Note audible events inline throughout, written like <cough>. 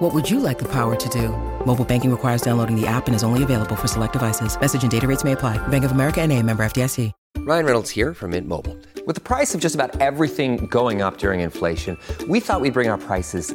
What would you like the power to do? Mobile banking requires downloading the app and is only available for select devices. Message and data rates may apply. Bank of America and a member FDIC. Ryan Reynolds here from Mint Mobile. With the price of just about everything going up during inflation, we thought we'd bring our prices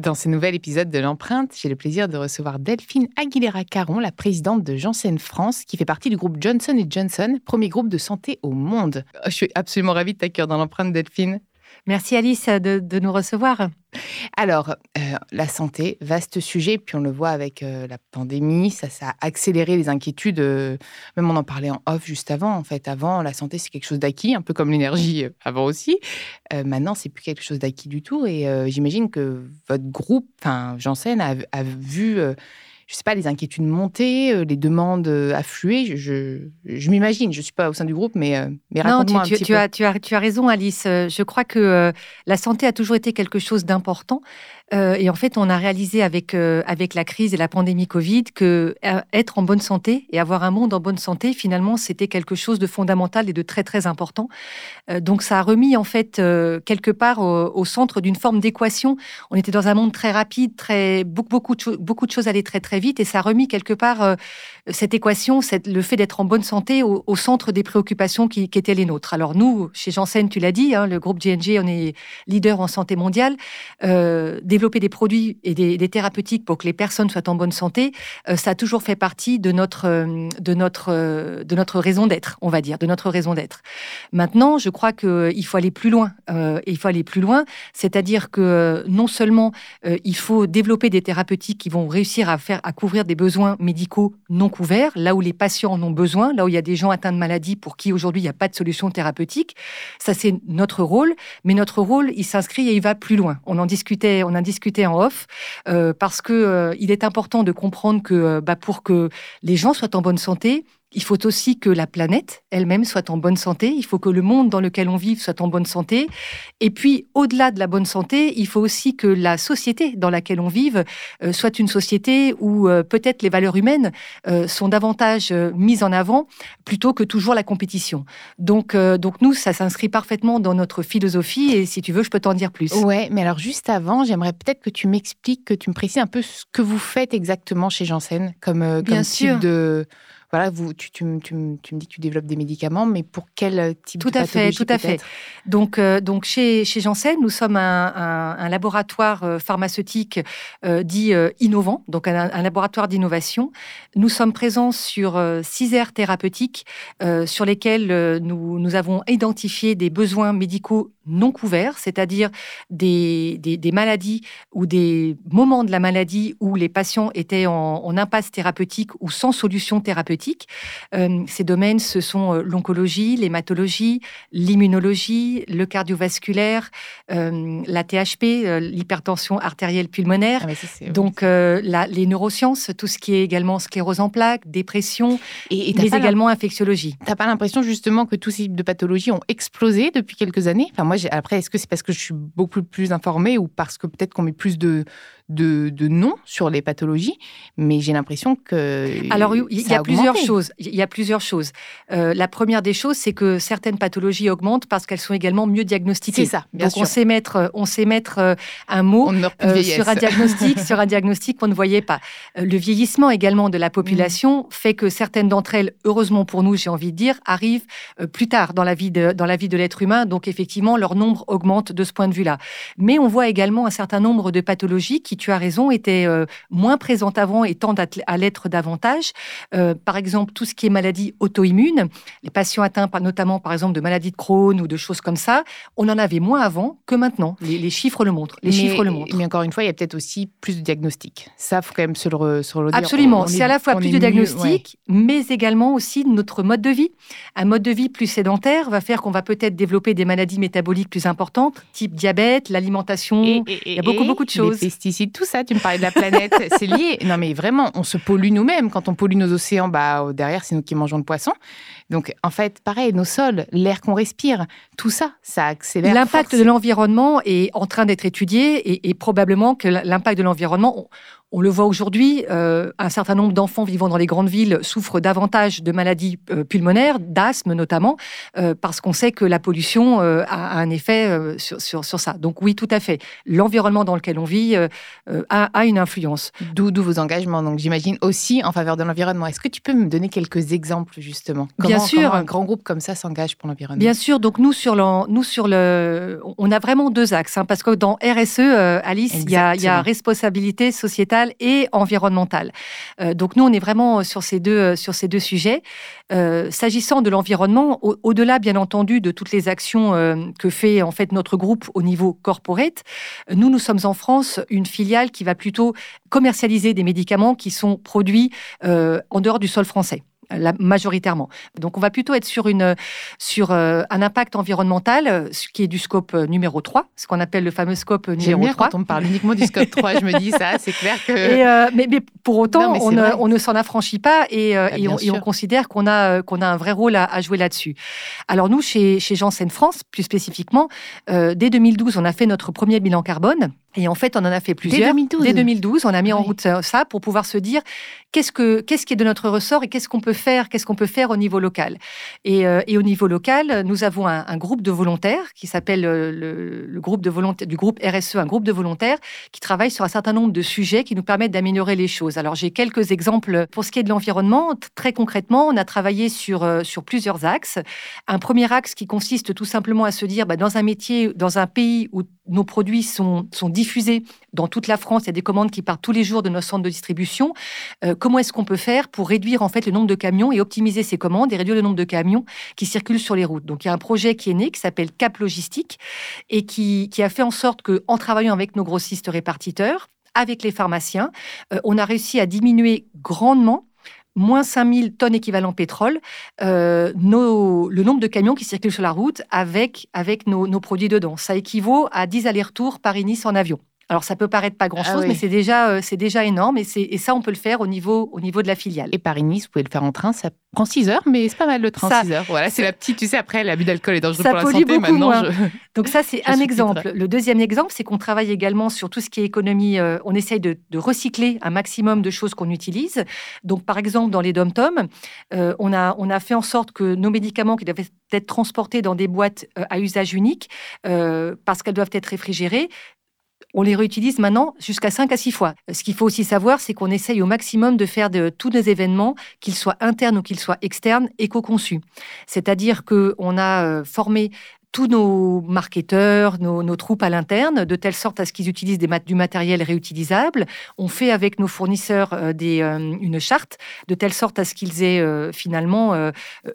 Dans ce nouvel épisode de l'empreinte, j'ai le plaisir de recevoir Delphine Aguilera-Caron, la présidente de Janssen France, qui fait partie du groupe Johnson Johnson, premier groupe de santé au monde. Je suis absolument ravie de t'accueillir dans l'empreinte, Delphine. Merci Alice de, nous recevoir. Alors, euh, la santé, vaste sujet, puis on le voit avec euh, la pandémie, ça, a accéléré les inquiétudes. euh, même on en parlait en off juste avant. En fait, avant, la santé, c'est quelque chose d'acquis, un peu comme l'énergie avant aussi. Maintenant, c'est plus quelque chose d'acquis du tout. Et j'imagine que votre groupe, enfin, Janssen, a, vu, je sais pas, les inquiétudes monter, euh, les demandes euh, affluer. Je, je, m'imagine, je ne suis pas au sein du groupe, mais, euh, mais Non, tu, raconte-moi un tu- petit tu peu. as, tu, as, tu as raison Alice. Je crois que la santé a toujours été quelque chose d'important. Euh, et en fait, on a réalisé avec, euh, avec la crise et la pandémie Covid que euh, être en bonne santé et avoir un monde en bonne santé, finalement, c'était quelque chose de fondamental et de très, très important. Donc, ça a remis, en fait, quelque part au, centre d'une forme d'équation. On était dans un monde très rapide, très, beaucoup, beaucoup, de, beaucoup de choses allaient très, très vite et ça a remis quelque part cette équation, le fait d'être en bonne santé au, centre des préoccupations qui, étaient les nôtres. Alors nous, chez Janssen, tu l'as dit, hein, le groupe GNG, on est leader en santé mondiale. Développer des produits et des, des thérapeutiques pour que les personnes soient en bonne santé, euh, ça a toujours fait partie de notre, euh, de notre, euh, de notre raison d'être, on va dire, de notre raison d'être. Maintenant, je crois qu'il faut aller plus loin. il faut aller plus loin, c'est-à-dire que non seulement il faut développer des thérapeutiques qui vont réussir à faire à couvrir des besoins médicaux non couverts, là où les patients en ont besoin, là où il y a des gens atteints de maladies pour qui aujourd'hui il n'y a pas de solution thérapeutique. Ça c'est notre rôle, mais notre rôle il s'inscrit et il va plus loin. On en discutait, on en discutait en off euh, parce que euh, il est important de comprendre que euh, bah, pour que les gens soient en bonne santé, il faut aussi que la planète elle-même soit en bonne santé. Il faut que le monde dans lequel on vit soit en bonne santé. Et puis, au-delà de la bonne santé, il faut aussi que la société dans laquelle on vive euh, soit une société où euh, peut-être les valeurs humaines euh, sont davantage mises en avant plutôt que toujours la compétition. Donc, donc nous, ça s'inscrit parfaitement dans notre philosophie. Et si tu veux, je peux t'en dire plus. Ouais, mais alors juste avant, j'aimerais peut-être que tu m'expliques, que tu me précises un peu ce que vous faites exactement chez Janssen, comme, euh, Bien comme sûr. type de. Voilà, vous, tu, tu, me- tu, me- tu me dis que tu développes des médicaments, mais pour quel euh, type Tout de à fait, tout à fait. Donc, euh, donc chez, chez Janssen, nous sommes un, un- un laboratoire euh, pharmaceutique euh, dit euh, innovant, donc un, un laboratoire d'innovation. Nous sommes présents sur six aires thérapeutiques sur lesquelles nous, nous avons identifié des besoins médicaux non couverts, c'est-à-dire des, des, des maladies ou des moments de la maladie où les patients étaient en, en impasse thérapeutique ou sans solution thérapeutique. Euh, ces domaines, ce sont euh, l'oncologie, l'hématologie, l'immunologie, le cardiovasculaire, euh, la THP, euh, l'hypertension artérielle pulmonaire. Ah, ça, c'est- Donc, euh, la- les neurosciences, tout ce qui est également sclérose en plaques, dépression, et, et t'as mais également infectiologie. T'as pas l'impression justement que tous ces types de pathologies ont explosé depuis quelques années? Enfin, moi, après, est-ce que c'est parce que je suis beaucoup plus informée ou parce que peut-être qu'on met plus de, de, de noms sur les pathologies, mais j'ai l'impression que. Alors, il y, a plusieurs choses. Il y a plusieurs choses. Euh, la première des choses, c'est que certaines pathologies augmentent parce qu'elles sont également mieux diagnostiquées. C'est ça, bien Donc, on sûr. sait mettre, on sait mettre euh, un mot On euh, sur un diagnostic, <laughs> sur un diagnostic qu'on ne voyait pas. Le vieillissement également de la population Mm. fait que certaines d'entre elles, heureusement pour nous, j'ai envie de dire, arrivent plus tard dans la vie de, dans la vie de l'être humain. Donc effectivement, leur nombre augmente de ce point de vue-là. Mais on voit également un certain nombre de pathologies qui, tu as raison, étaient euh, moins présentes avant et tendent à, l'être davantage. Euh, par exemple, tout ce qui est maladie auto-immune, les patients atteints par, notamment par exemple de maladies de Crohn ou de choses comme ça, on en avait moins avant que maintenant. Les, les chiffres le montrent. Les mais, chiffres le montrent. Mais encore une fois, il y a peut-être aussi plus de diagnostics. Ça, faut quand même se le, se le. Absolument. C'est est- à la fois plus de mieux, ouais. diagnostic, mais également aussi notre mode de vie. Un mode de vie plus sédentaire va faire qu'on va peut-être développer des maladies métaboliques plus importantes, type diabète, l'alimentation. Il y a beaucoup, beaucoup de choses. Les pesticides, tout ça, tu me parlais de la planète, <laughs> c'est lié. Non, mais vraiment, on se pollue nous-mêmes. Quand on pollue nos océans, bah, euh, derrière, c'est nous qui mangeons le poisson. Donc, en fait, pareil, nos sols, l'air qu'on respire, tout ça, ça accélère. L'impact de l'environnement est en train d'être étudié et, et probablement que l'impact de l'environnement, on, le voit aujourd'hui, euh, un certain nombre d'enfants vivant dans les grandes villes souffrent davantage de maladies euh, pulmonaires, d'asthme notamment, euh, parce qu'on sait que la pollution a, a un effet sur, sur, sur ça. Donc oui, tout à fait. L'environnement dans lequel on vit a, a une influence. D'où vos engagements, donc j'imagine aussi en faveur de l'environnement. Est-ce que tu peux me donner quelques exemples, justement? Bien Comment- sûr. comment un grand groupe comme ça s'engage pour l'environnement? Bien sûr, donc nous sur, le, nous sur le, on a vraiment deux axes, hein, parce que dans RSE, Alice, il y, y a responsabilité sociétale et environnementale. Euh, donc nous, on est vraiment sur ces deux, euh, sur ces deux sujets. Euh, S'agissant de l'environnement, au- au-delà, bien entendu, de toutes les actions euh, que fait en fait notre groupe au niveau corporate, euh, nous, nous sommes en France une filiale qui va plutôt commercialiser des médicaments qui sont produits euh, en dehors du sol français. La- majoritairement. Donc, on va plutôt être sur, une, sur euh, un impact environnemental, euh, ce qui est du scope euh, numéro 3, ce qu'on appelle le fameux scope numéro bien 3. quand on me parle uniquement du scope 3, je me dis ça, c'est clair que... <laughs> Et, euh, mais, mais pour autant, Non, mais c'est on, ne, vrai. on ne s'en affranchit pas et, Bah, et bien on, et on sûr. considère qu'on a, qu'on a un vrai rôle à, à jouer là-dessus. Alors nous, chez, chez Janssen France, plus spécifiquement, euh, dès 2012, on a fait notre premier bilan carbone. Et en fait, on en a fait plusieurs. 2012? Dès 2012, on a mis en route ça, pour pouvoir se dire qu'est-ce, que, qu'est-ce qui est de notre ressort et qu'est-ce qu'on peut faire, qu'est-ce qu'on peut faire au niveau local. Et, euh, et au niveau local, nous avons un, un groupe de volontaires qui s'appelle euh, le, le groupe de volontaires, du groupe RSE, un groupe de volontaires qui travaillent sur un certain nombre de sujets qui nous permettent d'améliorer les choses. Alors j'ai quelques exemples pour ce qui est de l'environnement. Très concrètement, on a travaillé sur, euh, sur plusieurs axes. Un premier axe qui consiste tout simplement à se dire, bah, dans un métier, dans un pays où nos produits sont, sont diffusés dans toute la France, il y a des commandes qui partent tous les jours de nos centres de distribution. Euh, comment est-ce qu'on peut faire pour réduire en fait le nombre de camions et optimiser ces commandes et réduire le nombre de camions qui circulent sur les routes? Donc il y a un projet qui est né qui s'appelle Cap Logistique et qui, qui a fait en sorte que, en travaillant avec nos grossistes répartiteurs, avec les pharmaciens, euh, on a réussi à diminuer grandement moins 5000 tonnes équivalent pétrole, euh, le nombre de camions qui circulent sur la route avec, avec nos, nos produits dedans. Ça équivaut à 10 allers-retours Paris-Nice en avion. Alors ça peut paraître pas grand-chose, Ah oui. mais c'est déjà, euh, c'est déjà énorme et, et ça, on peut le faire au niveau, au niveau de la filiale. Et Paris-Nice, vous pouvez le faire en train, ça prend 6 heures, mais c'est pas mal le train Ça- 6 heures. Voilà, c'est la petite, tu sais, après, l'abus d'alcool est dangereux Ça pour la pollue santé. Maintenant, je- <laughs> Donc ça, c'est <laughs> un exemple. Le deuxième exemple, c'est qu'on travaille également sur tout ce qui est économie. euh, on essaye de, de recycler un maximum de choses qu'on utilise. Donc, par exemple, dans les dom-toms, euh, on, a, on a fait en sorte que nos médicaments qui doivent être transportés dans des boîtes euh, à usage unique, parce qu'elles doivent être réfrigérées, on les réutilise maintenant jusqu'à 5 à 6 fois. Ce qu'il faut aussi savoir, c'est qu'on essaye au maximum de faire de tous nos événements, qu'ils soient internes ou qu'ils soient externes, éco-conçus. C'est-à-dire qu'on a euh, formé tous nos marketeurs, nos, troupes à l'interne, de telle sorte à ce qu'ils utilisent du matériel réutilisable. On fait avec nos fournisseurs euh, euh, une charte, de telle sorte à ce qu'ils aient euh, finalement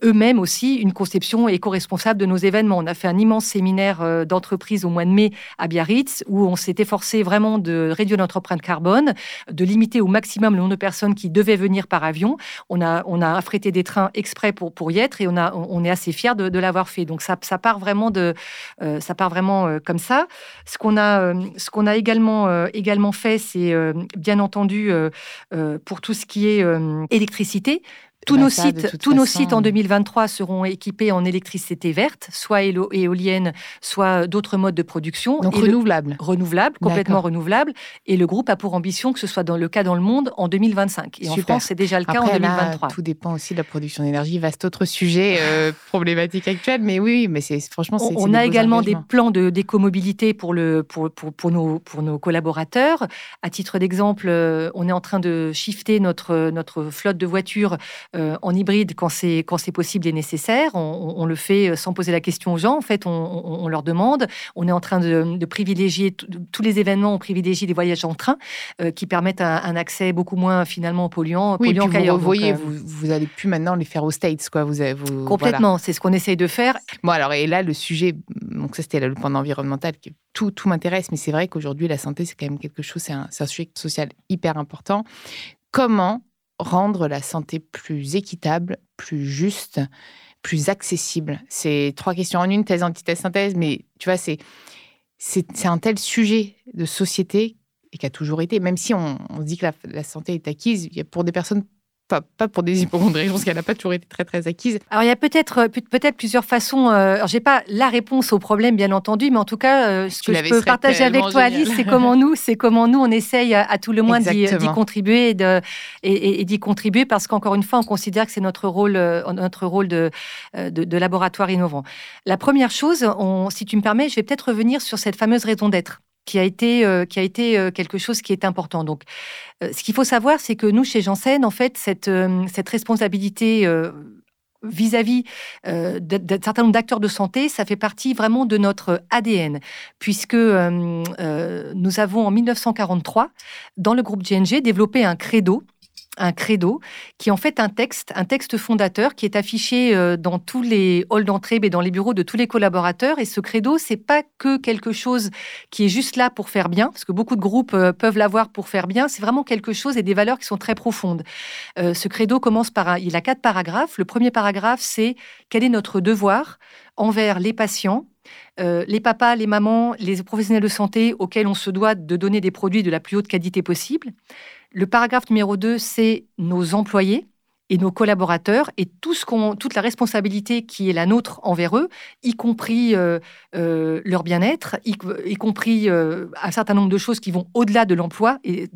eux-mêmes aussi une conception éco-responsable de nos événements. On a fait un immense séminaire d'entreprise au mois de mai à Biarritz, où on s'est efforcé vraiment de réduire notre empreinte carbone, de limiter au maximum le nombre de personnes qui devaient venir par avion. On a, affrété des trains exprès pour, y être et on, est assez fiers de, l'avoir fait. Donc ça part vraiment, de, euh, ça part vraiment euh, comme ça. Ce qu'on a, euh, ce qu'on a également, également fait, c'est bien entendu pour tout ce qui est électricité. Tous, Bah, nos, ça, sites, tous nos sites en euh, 2023 seront équipés en électricité verte, soit éolienne, soit d'autres modes de production. Donc Et le- renouvelable. renouvelable, complètement renouvelable. Et le groupe a pour ambition que ce soit dans le cas dans le monde en 2025. Et en Super. France, c'est déjà le cas en là, 2023. tout dépend aussi de la production d'énergie. Vaste autre sujet euh, <laughs> problématique actuelle, mais oui, mais c'est franchement, c'est On, on des a également des plans de d'écomobilité pour, le, pour, pour, pour, nos, pour nos collaborateurs. À titre d'exemple, euh, on est en train de shifter notre, notre flotte de voitures euh, en hybride quand c'est quand c'est possible et nécessaire. On, le fait euh, sans poser la question aux gens. En fait, on, on- on leur demande. On est en train de, de privilégier tous les événements. On privilégie les voyages en train euh, qui permettent un, un accès beaucoup moins finalement polluant, Oui, polluant vous qu'ailleurs. Revoyez, euh, vous, vous allez plus maintenant les faire aux States, quoi. Vous, vous voilà. Complètement, c'est ce qu'on essaye de faire. Bon, alors, et là, le sujet, donc ça, c'était le point environnemental, qui, tout, tout m'intéresse, mais c'est vrai qu'aujourd'hui, la santé, c'est quand même quelque chose, c'est un, c'est un sujet social hyper important. Comment rendre la santé plus équitable, plus juste, plus accessible. C'est trois questions en une, thèse, antithèse, synthèse, mais tu vois, c'est, c'est, un tel sujet de société et qui a toujours été, même si on, se dit que la, la santé est acquise, pour des personnes, pas, pas pour des hypochondriacs, je pense qu'elle n'a pas toujours été très, très acquise. Alors il y a peut-être euh, peut- peut-être plusieurs façons. Euh, alors j'ai pas la réponse au problème bien entendu, mais en tout cas euh, ce Tu que je peux partager avec toi génial. Alice, c'est comment nous c'est comment nous on essaye à, à tout le moins d'y, contribuer et, de- et- et- et d'y contribuer parce qu'encore une fois on considère que c'est notre rôle euh, notre rôle de, euh, de de laboratoire innovant. La première chose, on- si tu me permets, je vais peut-être revenir sur cette fameuse raison d'être qui a été euh, qui a été euh, quelque chose qui est important. Donc euh, ce qu'il faut savoir, c'est que nous, chez Janssen, en fait, cette, cette responsabilité vis-à-vis d'un certain nombre d'acteurs de santé, ça fait partie vraiment de notre ADN, puisque nous avons en 1943, dans le groupe GNG, développé un credo un credo qui est en fait un texte, un texte fondateur qui est affiché euh, dans tous les halls d'entrée et dans les bureaux de tous les collaborateurs. Et ce credo, c'est pas que quelque chose qui est juste là pour faire bien, parce que beaucoup de groupes euh, peuvent l'avoir pour faire bien. C'est vraiment quelque chose et des valeurs qui sont très profondes. Euh, ce credo commence par il a quatre paragraphes. Le premier paragraphe, c'est quel est notre devoir envers les patients, euh, les papas, les mamans, les professionnels de santé auxquels on se doit de donner des produits de la plus haute qualité possible. Le paragraphe numéro 2, c'est nos employés et nos collaborateurs et tout ce toute la responsabilité qui est la nôtre envers eux, y compris euh, euh, leur bien-être, y, compris euh, un certain nombre de choses qui vont au-delà de l'emploi et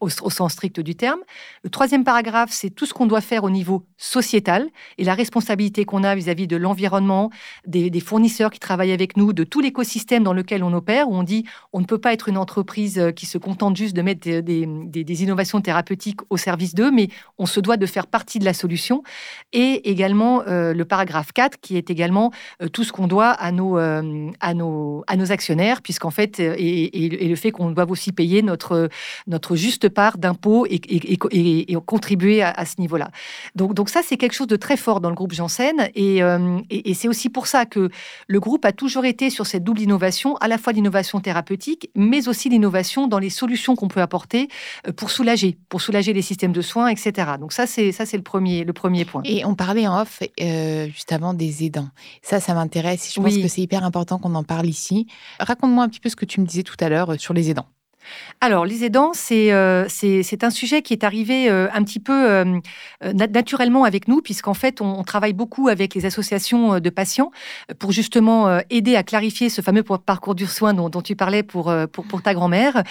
au, sens strict du terme. Le troisième paragraphe, c'est tout ce qu'on doit faire au niveau sociétal et la responsabilité qu'on a vis-à-vis de l'environnement, des, fournisseurs qui travaillent avec nous, de tout l'écosystème dans lequel on opère, où on dit on ne peut pas être une entreprise qui se contente juste de mettre des- des innovations thérapeutiques au service d'eux, mais on se doit de faire partie de la solution. Et également euh, le paragraphe 4, qui est également euh, tout ce qu'on doit à nos, euh, à nos, à nos actionnaires, puisqu'en fait, et, le fait qu'on doit aussi payer notre, notre juste part d'impôts et, contribuer à, ce niveau-là. Donc, donc ça, c'est quelque chose de très fort dans le groupe Janssen. Et, et- c'est aussi pour ça que le groupe a toujours été sur cette double innovation, à la fois l'innovation thérapeutique, mais aussi l'innovation dans les solutions qu'on peut apporter pour soulager, pour soulager les systèmes de soins, etc. Donc ça, c'est ça, le premier, le premier point. Et on parlait en off euh, juste avant des aidants. Ça, ça m'intéresse. Je pense que c'est hyper important qu'on en parle ici. Raconte-moi un petit peu ce que tu me disais tout à l'heure euh, sur les aidants. Alors, les aidants, c'est euh, c'est c'est un sujet qui est arrivé euh, un petit peu euh, euh, nat- naturellement avec nous, puisqu'en fait, on, on travaille beaucoup avec les associations de patients pour justement euh, aider à clarifier ce fameux par- parcours du soin dont, dont tu parlais pour, pour, pour ta grand-mère,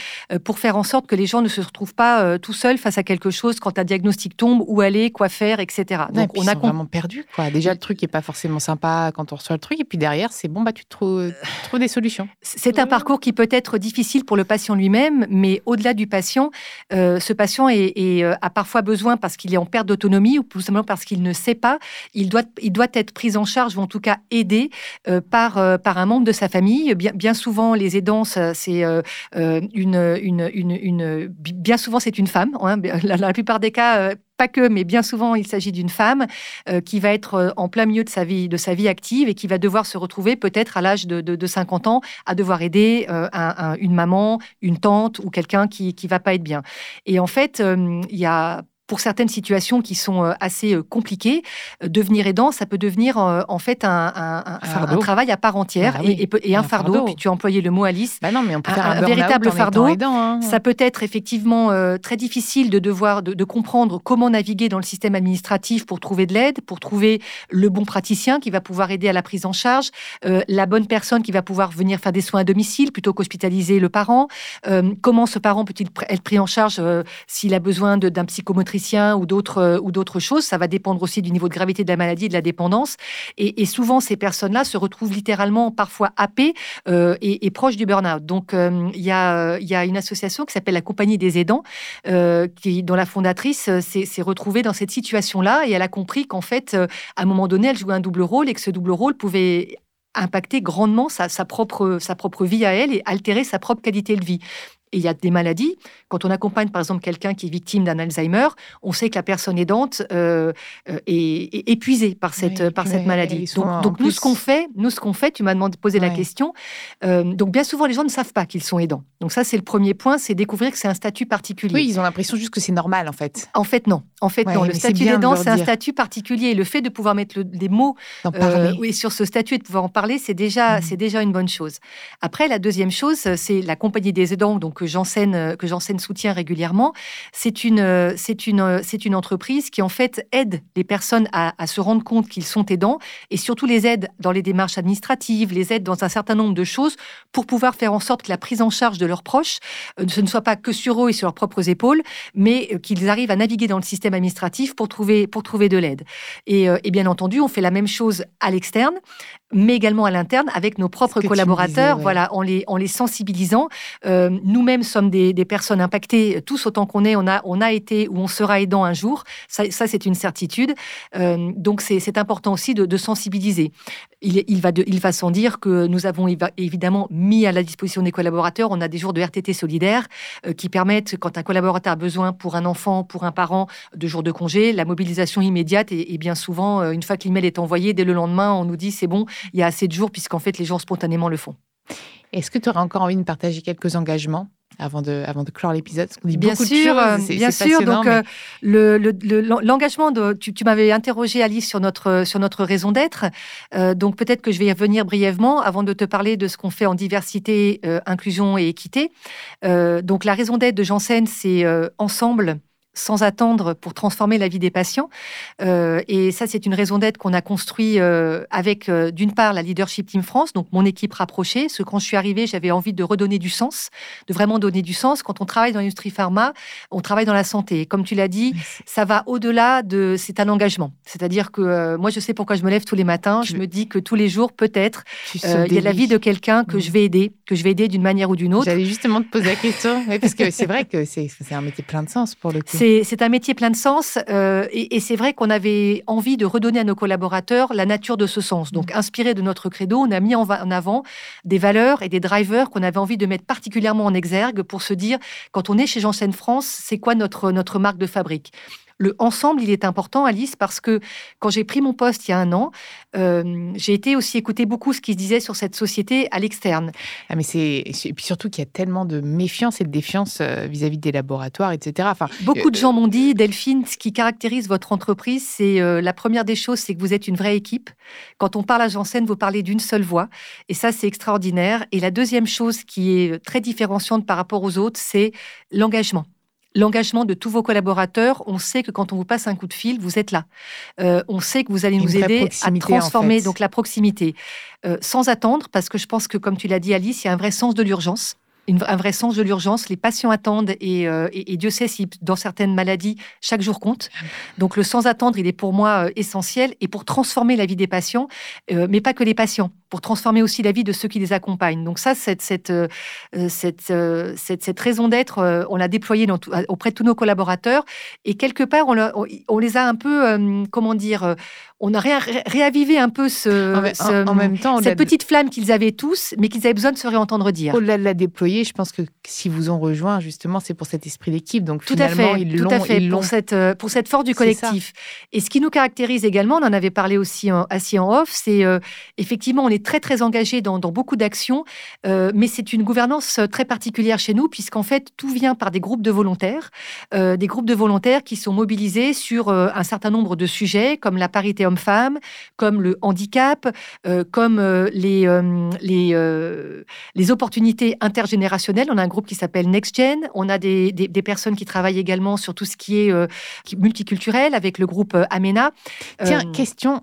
pour faire en sorte que les gens ne se retrouvent pas euh, tout seuls face à quelque chose quand un diagnostic tombe, où aller, quoi faire, etc. Ouais, Donc, puis on ils a sont vraiment perdus. Quoi. Déjà, le truc n'est pas forcément sympa quand on reçoit le truc. Et puis derrière, c'est bon, bah, tu trouves, tu trouves des solutions. C'est un parcours qui peut être difficile pour le patient lui-même, mais au-delà du patient, euh, ce patient euh, a parfois besoin, parce qu'il est en perte d'autonomie ou tout simplement parce qu'il ne sait pas, il doit, être pris en charge ou en tout cas aidé euh, par, un membre de sa famille. Bien, souvent, les aidants, c'est une, Bien souvent, c'est une femme. hein. La, plupart des cas, pas que, mais bien souvent, il s'agit d'une femme euh, qui va être euh, en plein milieu de sa vie, de sa vie active et qui va devoir se retrouver peut-être à l'âge de, de, de 50 ans à devoir aider euh, un- un- une maman, une tante ou quelqu'un qui qui va pas être bien. Et en fait, il y a pour certaines situations qui sont euh, assez euh, compliquées, euh, devenir aidant, ça peut devenir en fait un, travail à part entière bah et, un, fardeau. Puis tu as employé le mot Alice. Bah non, mais on peut faire un, véritable fardeau. Hein. Ça peut être effectivement très difficile de devoir de, comprendre comment naviguer dans le système administratif pour trouver de l'aide, pour trouver le bon praticien qui va pouvoir aider à la prise en charge, la bonne personne qui va pouvoir venir faire des soins à domicile plutôt qu'hospitaliser le parent. comment ce parent peut-il être pris en charge s'il a besoin d'un psychomotricien ou d'autres euh, ou d'autres choses. Ça va dépendre aussi du niveau de gravité de la maladie et de la dépendance. Et, souvent, ces personnes-là se retrouvent littéralement parfois happées euh, et, proches du burn-out. Donc, euh, il y, a, y a une association qui s'appelle la Compagnie des aidants, qui, dont la fondatrice s'est retrouvée dans cette situation-là et elle a compris qu'en fait, à un moment donné, elle jouait un double rôle et que ce double rôle pouvait impacter grandement sa, propre, sa propre vie à elle et altérer sa propre qualité de vie. Et il y a des maladies. Quand on accompagne, par exemple, quelqu'un qui est victime d'un Alzheimer, on sait que la personne aidante euh, euh, est, épuisée par cette, par cette maladie. Donc, nous, ce qu'on fait, nous, ce qu'on fait, tu m'as demandé de poser la question. Euh, donc, bien souvent, les gens ne savent pas qu'ils sont aidants. Donc, ça, c'est le premier point, c'est découvrir que c'est un statut particulier. Oui, ils ont l'impression juste que c'est normal, en fait. En fait, non. En fait, non. Le statut d'aidant, c'est un statut particulier. Et le fait de pouvoir mettre des mots oui, sur ce statut et de pouvoir en parler, c'est déjà, mmh. c'est déjà une bonne chose. Après, la deuxième chose, c'est la compagnie des aidants. Donc, que j'enseigne euh, que j'enseigne soutien régulièrement, c'est une euh, c'est une euh, c'est une entreprise qui en fait aide les personnes à, se rendre compte qu'ils sont aidants et surtout les aide dans les démarches administratives, les aide dans un certain nombre de choses pour pouvoir faire en sorte que la prise en charge de leurs proches ce ne soit pas que sur eux et sur leurs propres épaules, mais qu'ils arrivent à naviguer dans le système administratif pour trouver pour trouver de l'aide. Et, et bien entendu, on fait la même chose à l'externe mais également à l'interne avec nos propres collaborateurs, voilà, en les, en les sensibilisant. Euh, nous-mêmes sommes des, personnes impactées, tous autant qu'on est, on a, été ou on sera aidant un jour, ça, c'est une certitude. Euh, donc c'est important aussi de, sensibiliser. Il, va sans dire que nous avons évidemment mis à la disposition des collaborateurs, on a des jours de RTT solidaire euh, qui permettent, quand un collaborateur a besoin pour un enfant, pour un parent, de jours de congé, la mobilisation immédiate et, et bien souvent, une fois que l'email est envoyé, dès le lendemain, on nous dit c'est bon, il y a assez de jours, puisqu'en fait, les gens spontanément le font. Est-ce que tu aurais encore envie de partager quelques engagements? Avant de, avant de clore l'épisode Bien sûr, euh, bien sûr. Donc, euh, l'engagement, de, tu, m'avais interrogé Alice sur notre, sur notre raison d'être. Euh, donc, peut-être que je vais y revenir brièvement avant de te parler de ce qu'on fait en diversité, inclusion et équité. donc, la raison d'être de Janssen, c'est ensemble sans attendre pour transformer la vie des patients. Euh, et ça, c'est une raison d'être qu'on a construit euh, avec, euh, d'une part, la Leadership Team France, donc mon équipe rapprochée. Ce quand je suis arrivée, j'avais envie de redonner du sens, de vraiment donner du sens. Quand on travaille dans l'industrie pharma, on travaille dans la santé. Et comme tu l'as dit, ça va au-delà de. C'est un engagement. C'est-à-dire que moi, je sais pourquoi je me lève tous les matins. Je me dis que tous les jours, peut-être, il y a la vie de quelqu'un que je vais aider, que je vais aider d'une manière ou d'une autre. J'allais justement te poser la question, parce que c'est vrai que c'est un métier plein de sens pour le coup c'est un métier plein de sens euh, et, c'est vrai qu'on avait envie de redonner à nos collaborateurs la nature de ce sens. Donc, mm. inspiré de notre credo, on a mis en, avant des valeurs et des drivers qu'on avait envie de mettre particulièrement en exergue pour se dire, quand on est chez Janssen France, c'est quoi notre, notre marque de fabrique? Le ensemble, il est important, Alice, parce que quand j'ai pris mon poste il y a un an, euh, j'ai été aussi écouter beaucoup ce qui se disait sur cette société à l'externe. Ah, mais c'est et puis surtout qu'il y a tellement de méfiance et de défiance euh, vis-à-vis des laboratoires, etc. Enfin, beaucoup de euh, gens m'ont dit, Delphine, ce qui caractérise votre entreprise, c'est la première des choses, c'est que vous êtes une vraie équipe. Quand on parle à Janssen, vous parlez d'une seule voix, et ça, c'est extraordinaire. Et la deuxième chose qui est très différenciante par rapport aux autres, c'est l'engagement l'engagement de tous vos collaborateurs. On sait que quand on vous passe un coup de fil, vous êtes là. Euh, on sait que vous allez nous aider à transformer donc la proximité euh, sans attendre, parce que je pense que, comme tu l'as dit, Alice, il y a un vrai sens de l'urgence un vrai sens de l'urgence. Les patients attendent euh, et, Dieu sait si dans certaines maladies, chaque jour compte. Donc le sans attendre, il est pour moi euh, essentiel et pour transformer la vie des patients, euh, mais pas que les patients, pour transformer aussi la vie de ceux qui les accompagnent. Donc ça, cette, cette, cette, cette, raison d'être, on l'a déployée auprès de tous nos collaborateurs et quelque part, on, on, les a un peu, comment dire, on a réavivé un peu ce, en, même temps, cette petite flamme qu'ils avaient tous, mais qu'ils avaient besoin de se réentendre dire. Au-delà de la déployer, je pense que si vous ont rejoint, justement, c'est pour cet esprit d'équipe. Donc tout à fait, ils tout à fait pour cette, euh, pour cette force du collectif. Et ce qui nous caractérise également, on en avait parlé aussi en, assis en off, c'est euh, effectivement, on est très très engagé dans, beaucoup d'actions, euh, mais c'est une gouvernance très particulière chez nous, puisqu'en fait, tout vient par des groupes de volontaires, des groupes de volontaires qui sont mobilisés sur un certain nombre de sujets, comme la parité homme-femme, comme le handicap, euh, comme euh, les, euh, les, les opportunités intergénérationnelles. On a un groupe qui s'appelle NextGen. On a des, des, personnes qui travaillent également sur tout ce qui est multiculturel avec le groupe Amena. Tiens, question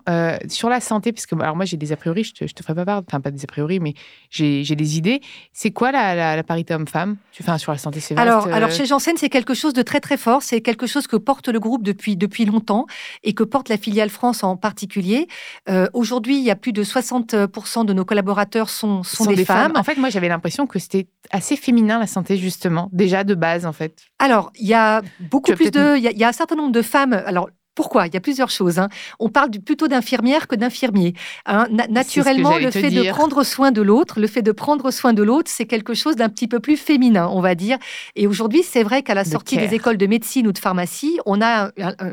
sur la santé, parce que alors moi j'ai des a priori, je te, je te ferai pas part, enfin pas des a priori, mais j'ai des idées. C'est quoi la, la, parité homme-femme? Enfin, sur la santé c'est alors, alors chez Janssen, c'est quelque chose de très très fort. C'est quelque chose que porte le groupe depuis, depuis longtemps et que porte la filiale France en particulier. Euh, aujourd'hui, il y a plus de 60% de nos collaborateurs sont, sont, des, femmes. En fait, moi, j'avais l'impression que c'était assez féminin la santé, justement, déjà de base, en fait. Alors, il y a beaucoup plus de. Il y, y, a un certain nombre de femmes. Alors, pourquoi? Il y a plusieurs choses. Hein. On parle plutôt d'infirmière que d'infirmier. Hein. naturellement, le fait de prendre soin de l'autre, le fait de prendre soin de l'autre, c'est quelque chose d'un petit peu plus féminin, on va dire. Et aujourd'hui, c'est vrai qu'à la sortie des écoles de médecine ou de pharmacie, on a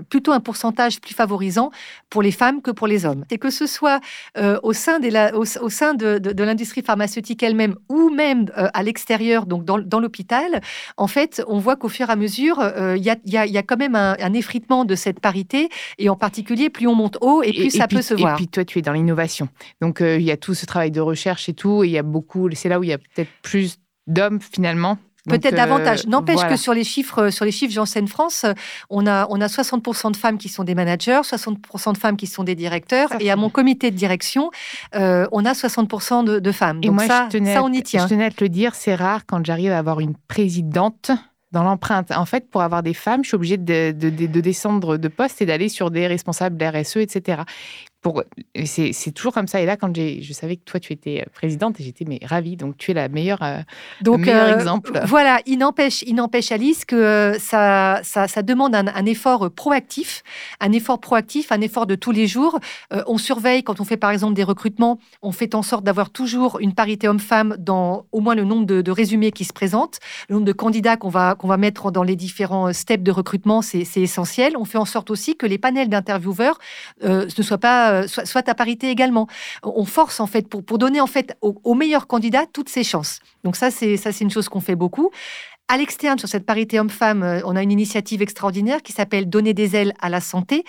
plutôt un pourcentage plus favorisant pour les femmes que pour les hommes. Et que ce soit euh, au sein, au, sein de, l'industrie pharmaceutique elle-même ou même euh, à l'extérieur, donc dans, l'hôpital, en fait, on voit qu'au fur et à mesure, euh, il y, a, quand même un effritement de cette parité et en particulier, plus on monte haut et plus ça peut se voir. Et puis toi, tu es dans l'innovation. Donc euh, il y a tout ce travail de recherche et tout. Et il y a beaucoup, c'est là où il y a peut-être plus d'hommes finalement Peut-être davantage. Euh, N'empêche que sur les chiffres, sur les chiffres Janssen France, on a, on a 60% de femmes qui sont des managers, 60% de femmes qui sont des directeurs, et à mon comité de direction, euh, on a 60% de, femmes. Et Donc moi, ça, ça, on y tient. Je tenais à te le dire, c'est rare quand j'arrive à avoir une présidente dans l'empreinte. En fait, pour avoir des femmes, je suis obligée de, de, de descendre de poste et d'aller sur des responsables d'RSE, etc c'est toujours comme ça. Et là, quand je savais que toi, tu étais euh, présidente, j'étais mais ravie. Donc, tu es la meilleure, euh, donc, le meilleur euh, exemple. Voilà, il n'empêche, il n'empêche Alice que ça, ça, ça, demande un, un, effort proactif, un effort proactif, un effort de tous les jours. on surveille quand on fait par exemple des recrutements, on fait en sorte d'avoir toujours une parité homme-femme dans au moins le nombre de, de, résumés qui se présentent, le nombre de candidats qu'on va qu'on va mettre dans les différents steps de recrutement, c'est essentiel. On fait en sorte aussi que les panels d'intervieweurs ne soient pas euh, soit, à parité également. On force en fait pour, pour donner en fait aux meilleurs candidats toutes ses chances. Donc ça c'est ça c'est une chose qu'on fait beaucoup. À l'externe, sur cette parité homme-femme, euh, on a une initiative extraordinaire qui s'appelle Donner des ailes à la santé.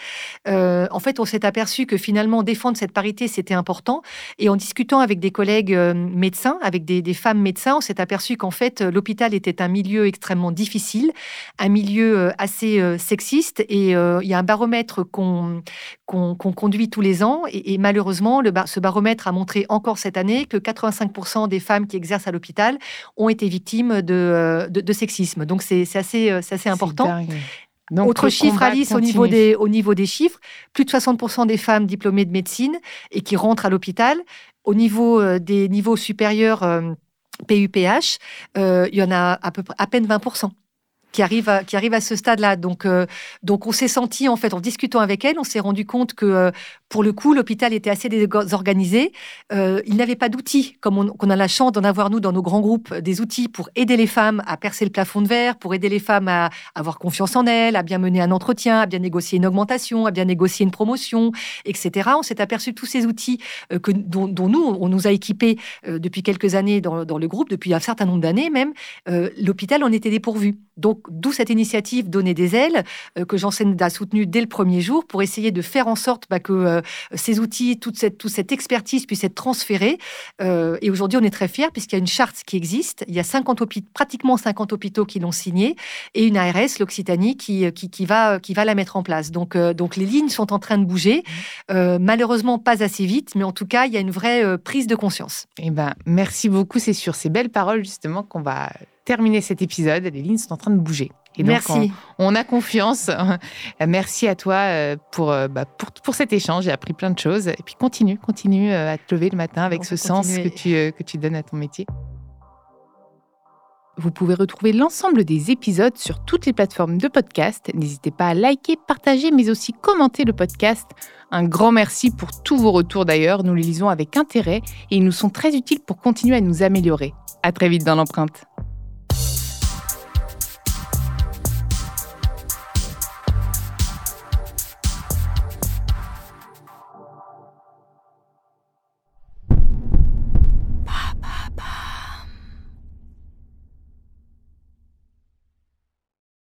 Euh, en fait, on s'est aperçu que finalement, défendre cette parité, c'était important. Et en discutant avec des collègues euh, médecins, avec des, femmes médecins, on s'est aperçu qu'en fait, l'hôpital était un milieu extrêmement difficile, un milieu assez sexiste. Et il y a un baromètre qu'on conduit tous les ans. Et, malheureusement, ce baromètre a montré encore cette année que 85% des femmes qui exercent à l'hôpital ont été victimes de sexisme. Donc c'est assez, euh, assez important. Donc, Autre chiffre, Alice, au niveau, des, au niveau des chiffres, plus de 60% des femmes diplômées de médecine et qui rentrent à l'hôpital. Au niveau euh, des niveaux supérieurs PUPH, euh, il y en a à, peu, à peine 20% qui arrive à, ce stade-là. Donc, euh, donc on s'est senti, en fait, en discutant avec elle, on s'est rendu compte que, euh, pour le coup, l'hôpital était assez désorganisé. Euh, il n'avait pas d'outils, comme on, a la chance d'en avoir, nous, dans nos grands groupes, des outils pour aider les femmes à percer le plafond de verre, pour aider les femmes à avoir confiance en elles, à bien mener un entretien, à bien négocier une augmentation, à bien négocier une promotion, etc. On s'est aperçu tous ces outils que, dont, nous, on nous a équipés depuis quelques années dans, dans, le groupe, depuis un certain nombre d'années même. L'hôpital en était dépourvu. Donc, d'où cette initiative Donner des ailes euh, que Janssen a soutenue dès le premier jour pour essayer de faire en sorte bah, que euh, ces outils, toute cette, toute cette expertise puisse être transférée. Euh, et aujourd'hui, on est très fiers puisqu'il y a une charte qui existe. Il y a 50 pratiquement 50 hôpitaux qui l'ont signée et une ARS, l'Occitanie, qui, qui, va, qui va la mettre en place. Donc, donc les lignes sont en train de bouger. malheureusement, pas assez vite, mais en tout cas, il y a une vraie prise de conscience. Eh ben, merci beaucoup. C'est sur ces belles paroles justement qu'on va terminer cet épisode. Les lignes sont en train de bouger. Et Merci. on, a confiance. <laughs> Merci à toi euh, pour, euh, bah, pour, pour, cet échange. J'ai appris plein de choses. Et puis continue, continue euh, à te lever le matin avec ce sens que tu, que tu donnes à ton métier. Vous pouvez retrouver l'ensemble des épisodes sur toutes les plateformes de podcast. N'hésitez pas à liker, partager, mais aussi commenter le podcast. Un grand merci pour tous vos retours d'ailleurs. Nous les lisons avec intérêt et ils nous sont très utiles pour continuer à nous améliorer. À très vite dans l'empreinte.